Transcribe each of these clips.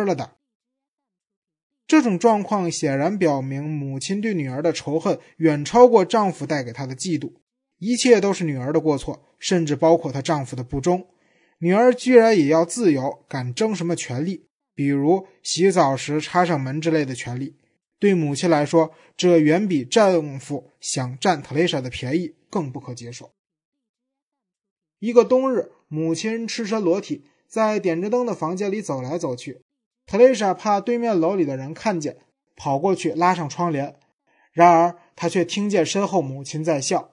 吃了的。这种状况显然表明，母亲对女儿的仇恨远超过丈夫带给她的嫉妒。一切都是女儿的过错，甚至包括她丈夫的不忠。女儿居然也要自由，敢争什么权利？比如洗澡时插上门之类的权利。对母亲来说，这远比丈夫想占特蕾莎的便宜更不可接受。一个冬日，母亲赤身裸体在点着灯的房间里走来走去。特蕾莎怕对面楼里的人看见，跑过去拉上窗帘。然而，她却听见身后母亲在笑。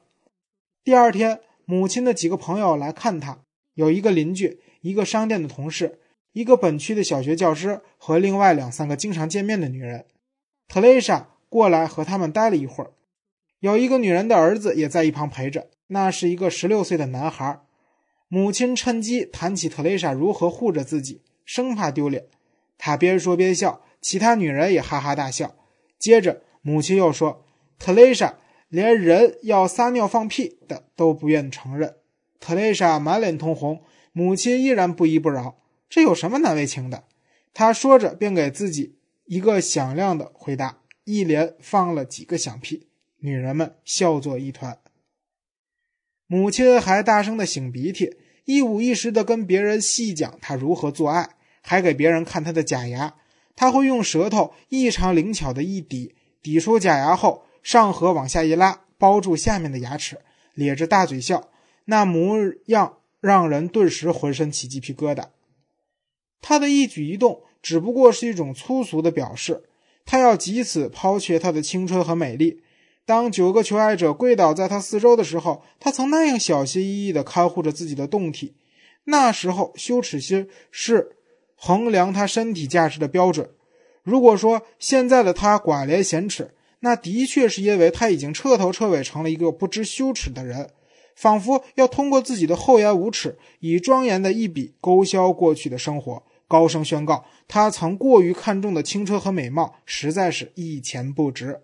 第二天，母亲的几个朋友来看她，有一个邻居，一个商店的同事，一个本区的小学教师和另外两三个经常见面的女人。特蕾莎过来和他们待了一会儿。有一个女人的儿子也在一旁陪着，那是一个十六岁的男孩。母亲趁机谈起特蕾莎如何护着自己，生怕丢脸。他边说边笑，其他女人也哈哈大笑。接着，母亲又说：“特蕾莎连人要撒尿放屁的都不愿承认。”特蕾莎满脸通红，母亲依然不依不饶：“这有什么难为情的？”她说着，便给自己一个响亮的回答，一连放了几个响屁。女人们笑作一团。母亲还大声的擤鼻涕，一五一十的跟别人细讲她如何做爱。还给别人看他的假牙，他会用舌头异常灵巧的一抵，抵出假牙后，上颌往下一拉，包住下面的牙齿，咧着大嘴笑，那模样让人顿时浑身起鸡皮疙瘩。他的一举一动只不过是一种粗俗的表示，他要藉此抛却他的青春和美丽。当九个求爱者跪倒在他四周的时候，他曾那样小心翼翼地看护着自己的胴体。那时候，羞耻心是。衡量他身体价值的标准。如果说现在的他寡廉鲜耻，那的确是因为他已经彻头彻尾成了一个不知羞耻的人，仿佛要通过自己的厚颜无耻，以庄严的一笔勾销过去的生活，高声宣告他曾过于看重的青春和美貌实在是一钱不值。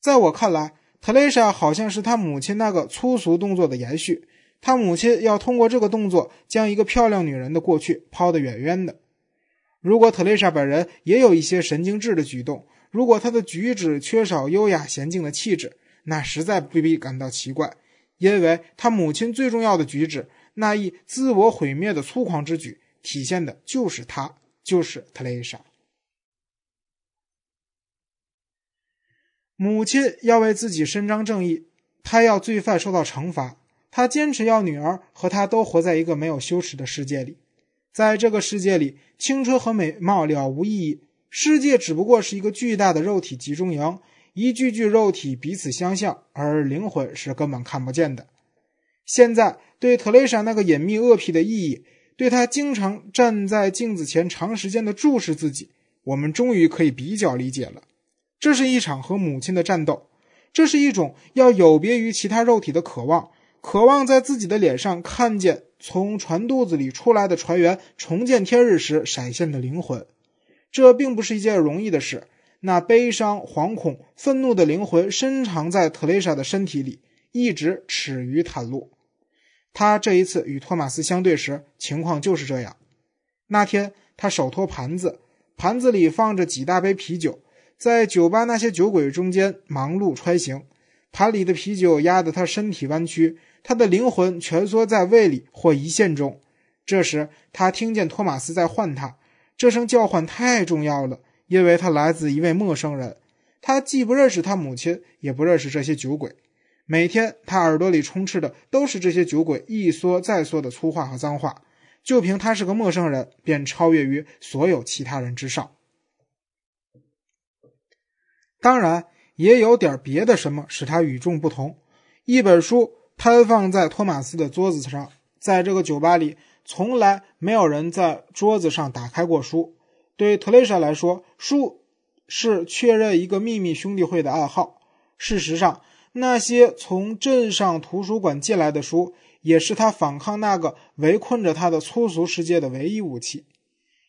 在我看来，特蕾莎好像是他母亲那个粗俗动作的延续。他母亲要通过这个动作将一个漂亮女人的过去抛得远远的。如果特蕾莎本人也有一些神经质的举动，如果她的举止缺少优雅娴静的气质，那实在不必感到奇怪，因为她母亲最重要的举止，那一自我毁灭的粗狂之举，体现的就是她，就是特蕾莎。母亲要为自己伸张正义，她要罪犯受到惩罚。他坚持要女儿和他都活在一个没有羞耻的世界里，在这个世界里，青春和美貌了无意义。世界只不过是一个巨大的肉体集中营，一具具肉体彼此相像，而灵魂是根本看不见的。现在，对特蕾莎那个隐秘恶癖的意义，对她经常站在镜子前长时间的注视自己，我们终于可以比较理解了。这是一场和母亲的战斗，这是一种要有别于其他肉体的渴望。渴望在自己的脸上看见从船肚子里出来的船员重见天日时闪现的灵魂，这并不是一件容易的事。那悲伤、惶恐、愤怒的灵魂深藏在特蕾莎的身体里，一直耻于袒露。他这一次与托马斯相对时，情况就是这样。那天，他手托盘子，盘子里放着几大杯啤酒，在酒吧那些酒鬼中间忙碌穿行，盘里的啤酒压得他身体弯曲。他的灵魂蜷缩在胃里或胰腺中。这时，他听见托马斯在唤他。这声叫唤太重要了，因为他来自一位陌生人。他既不认识他母亲，也不认识这些酒鬼。每天，他耳朵里充斥的都是这些酒鬼一缩再缩的粗话和脏话。就凭他是个陌生人，便超越于所有其他人之上。当然，也有点别的什么使他与众不同。一本书。摊放在托马斯的桌子上，在这个酒吧里，从来没有人在桌子上打开过书。对特蕾莎来说，书是确认一个秘密兄弟会的暗号。事实上，那些从镇上图书馆借来的书，也是他反抗那个围困着他的粗俗世界的唯一武器。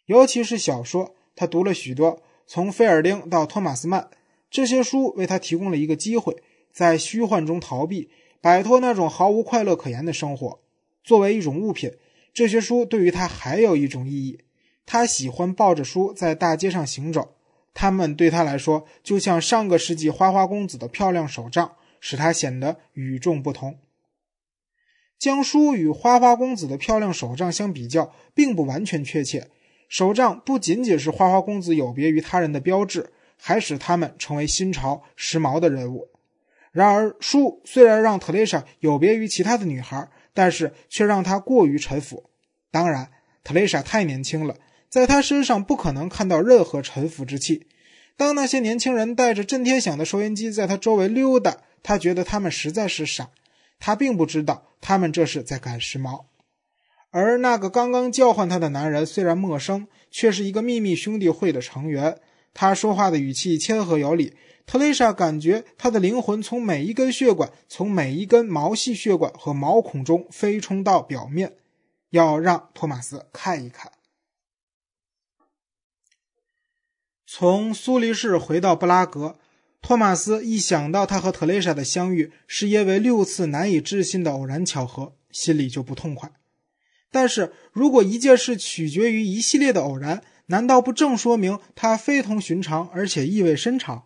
尤其是小说，他读了许多，从菲尔丁到托马斯曼，这些书为他提供了一个机会，在虚幻中逃避。摆脱那种毫无快乐可言的生活。作为一种物品，这些书对于他还有一种意义。他喜欢抱着书在大街上行走，他们对他来说就像上个世纪花花公子的漂亮手杖，使他显得与众不同。将书与花花公子的漂亮手杖相比较，并不完全确切。手杖不仅仅是花花公子有别于他人的标志，还使他们成为新潮时髦的人物。然而，书虽然让特蕾莎有别于其他的女孩，但是却让她过于臣服。当然，特蕾莎太年轻了，在她身上不可能看到任何臣服之气。当那些年轻人带着震天响的收音机在她周围溜达，她觉得他们实在是傻。她并不知道。他们这是在赶时髦，而那个刚刚叫唤他的男人虽然陌生，却是一个秘密兄弟会的成员。他说话的语气谦和有礼。特蕾莎感觉她的灵魂从每一根血管、从每一根毛细血管和毛孔中飞冲到表面，要让托马斯看一看。从苏黎世回到布拉格。托马斯一想到他和特蕾莎的相遇是因为六次难以置信的偶然巧合，心里就不痛快。但是如果一件事取决于一系列的偶然，难道不正说明它非同寻常，而且意味深长？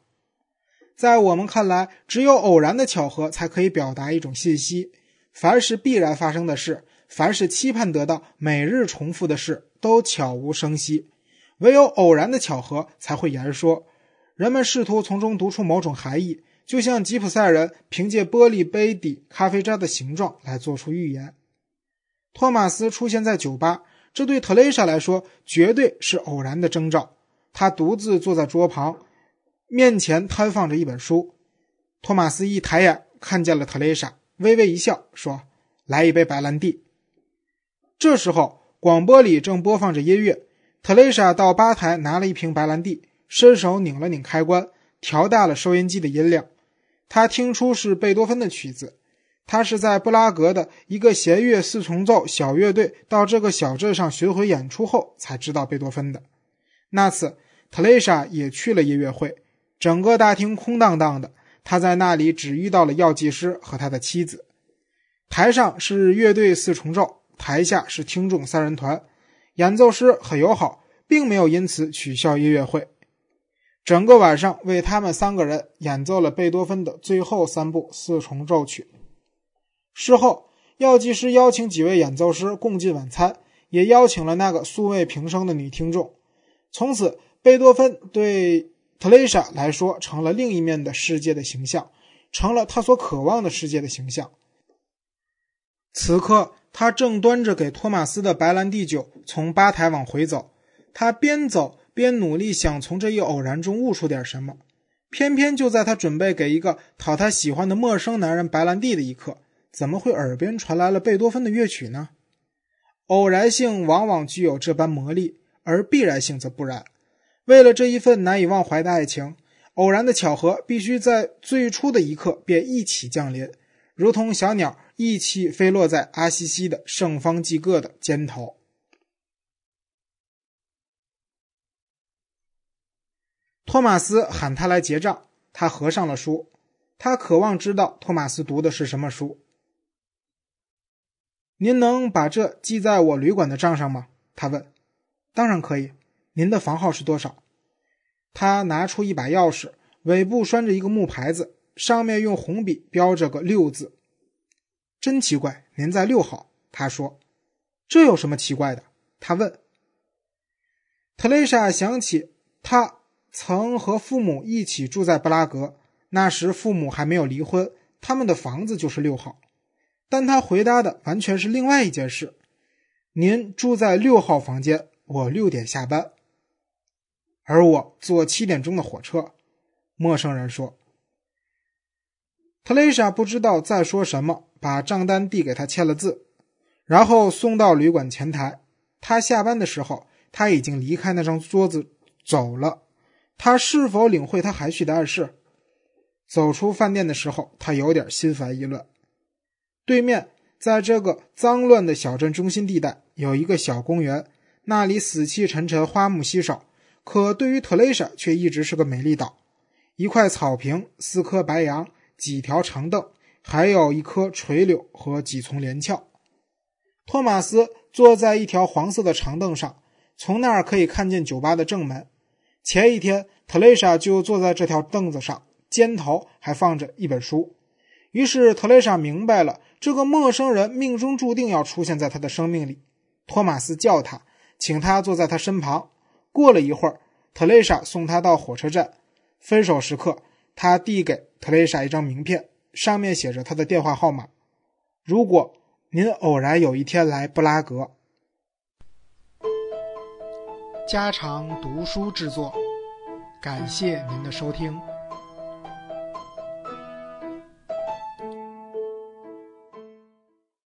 在我们看来，只有偶然的巧合才可以表达一种信息。凡是必然发生的事，凡是期盼得到、每日重复的事，都悄无声息；唯有偶然的巧合才会言说。人们试图从中读出某种含义，就像吉普赛人凭借玻璃杯底咖啡渣的形状来做出预言。托马斯出现在酒吧，这对特蕾莎来说绝对是偶然的征兆。他独自坐在桌旁，面前摊放着一本书。托马斯一抬眼看见了特蕾莎，微微一笑，说：“来一杯白兰地。”这时候，广播里正播放着音乐。特蕾莎到吧台拿了一瓶白兰地。伸手拧了拧开关，调大了收音机的音量。他听出是贝多芬的曲子。他是在布拉格的一个弦乐四重奏小乐队到这个小镇上巡回演出后才知道贝多芬的。那次，特蕾莎也去了音乐会。整个大厅空荡荡的，他在那里只遇到了药剂师和他的妻子。台上是乐队四重奏，台下是听众三人团。演奏师很友好，并没有因此取消音乐会。整个晚上为他们三个人演奏了贝多芬的最后三部四重奏曲。事后，药剂师邀请几位演奏师共进晚餐，也邀请了那个素未平生的女听众。从此，贝多芬对特蕾莎来说成了另一面的世界的形象，成了他所渴望的世界的形象。此刻，他正端着给托马斯的白兰地酒从吧台往回走，他边走。边努力想从这一偶然中悟出点什么，偏偏就在他准备给一个讨他喜欢的陌生男人白兰地的一刻，怎么会耳边传来了贝多芬的乐曲呢？偶然性往往具有这般魔力，而必然性则不然。为了这一份难以忘怀的爱情，偶然的巧合必须在最初的一刻便一起降临，如同小鸟一起飞落在阿西西的圣方济各的肩头。托马斯喊他来结账，他合上了书。他渴望知道托马斯读的是什么书。您能把这记在我旅馆的账上吗？他问。当然可以。您的房号是多少？他拿出一把钥匙，尾部拴着一个木牌子，上面用红笔标着个六字。真奇怪，您在六号。他说。这有什么奇怪的？他问。特蕾莎想起他。曾和父母一起住在布拉格，那时父母还没有离婚，他们的房子就是六号。但他回答的完全是另外一件事：“您住在六号房间，我六点下班，而我坐七点钟的火车。”陌生人说。特蕾莎不知道在说什么，把账单递给他签了字，然后送到旅馆前台。他下班的时候，他已经离开那张桌子走了。他是否领会他含蓄的暗示？走出饭店的时候，他有点心烦意乱。对面，在这个脏乱的小镇中心地带，有一个小公园，那里死气沉沉，花木稀少。可对于特蕾莎，却一直是个美丽岛。一块草坪，四棵白杨，几条长凳，还有一棵垂柳和几丛连翘。托马斯坐在一条黄色的长凳上。从那儿可以看见酒吧的正门。前一天，特蕾莎就坐在这条凳子上，肩头还放着一本书。于是，特蕾莎明白了，这个陌生人命中注定要出现在她的生命里。托马斯叫他，请他坐在他身旁。过了一会儿，特蕾莎送他到火车站。分手时刻，他递给特蕾莎一张名片，上面写着他的电话号码。如果您偶然有一天来布拉格，家常读书制作，感谢您的收听。